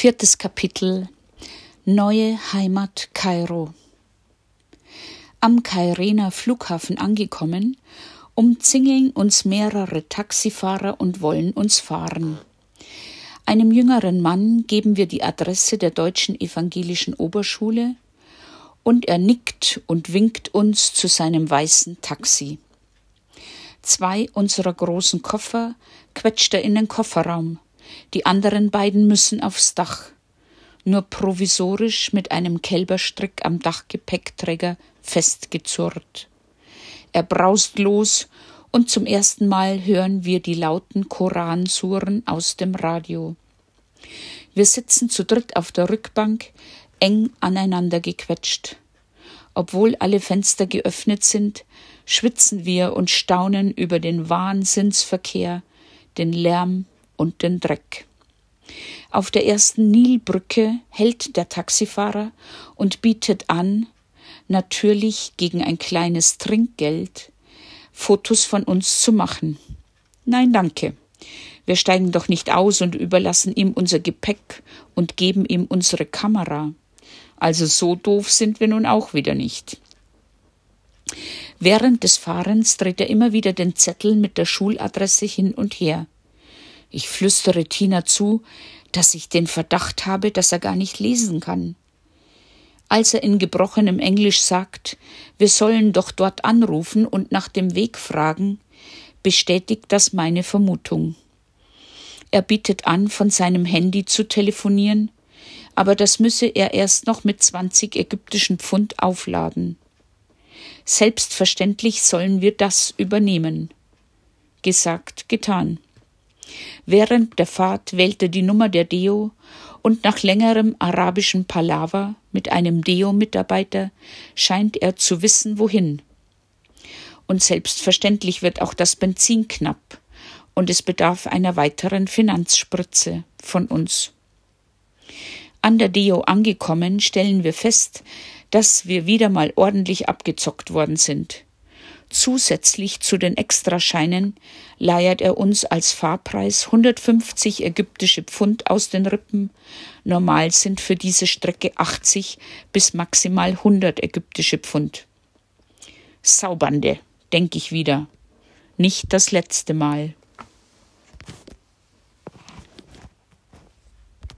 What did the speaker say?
Viertes Kapitel Neue Heimat Kairo. Am Kairener Flughafen angekommen, umzingeln uns mehrere Taxifahrer und wollen uns fahren. Einem jüngeren Mann geben wir die Adresse der deutschen evangelischen Oberschule und er nickt und winkt uns zu seinem weißen Taxi. Zwei unserer großen Koffer quetscht er in den Kofferraum, die anderen beiden müssen aufs Dach, nur provisorisch mit einem Kälberstrick am Dachgepäckträger festgezurrt. Er braust los und zum ersten Mal hören wir die lauten Koransuren aus dem Radio. Wir sitzen zu dritt auf der Rückbank, eng aneinander gequetscht. Obwohl alle Fenster geöffnet sind, schwitzen wir und staunen über den Wahnsinnsverkehr, den Lärm und den Dreck. Auf der ersten Nilbrücke hält der Taxifahrer und bietet an, natürlich gegen ein kleines Trinkgeld, Fotos von uns zu machen. Nein, danke. Wir steigen doch nicht aus und überlassen ihm unser Gepäck und geben ihm unsere Kamera. Also so doof sind wir nun auch wieder nicht. Während des Fahrens dreht er immer wieder den Zettel mit der Schuladresse hin und her. Ich flüstere Tina zu, dass ich den Verdacht habe, dass er gar nicht lesen kann. Als er in gebrochenem Englisch sagt, wir sollen doch dort anrufen und nach dem Weg fragen, bestätigt das meine Vermutung. Er bietet an, von seinem Handy zu telefonieren, aber das müsse er erst noch mit 20 ägyptischen Pfund aufladen. Selbstverständlich sollen wir das übernehmen. Gesagt, getan. Während der Fahrt wählt er die Nummer der Deo und nach längerem arabischen Palaver mit einem Deo-Mitarbeiter scheint er zu wissen, wohin. Und selbstverständlich wird auch das Benzin knapp und es bedarf einer weiteren Finanzspritze von uns. An der Deo angekommen, stellen wir fest, dass wir wieder mal ordentlich abgezockt worden sind. Zusätzlich zu den Extrascheinen leiert er uns als Fahrpreis 150 ägyptische Pfund aus den Rippen. Normal sind für diese Strecke 80 bis maximal 100 ägyptische Pfund. Saubande, denke ich wieder. Nicht das letzte Mal.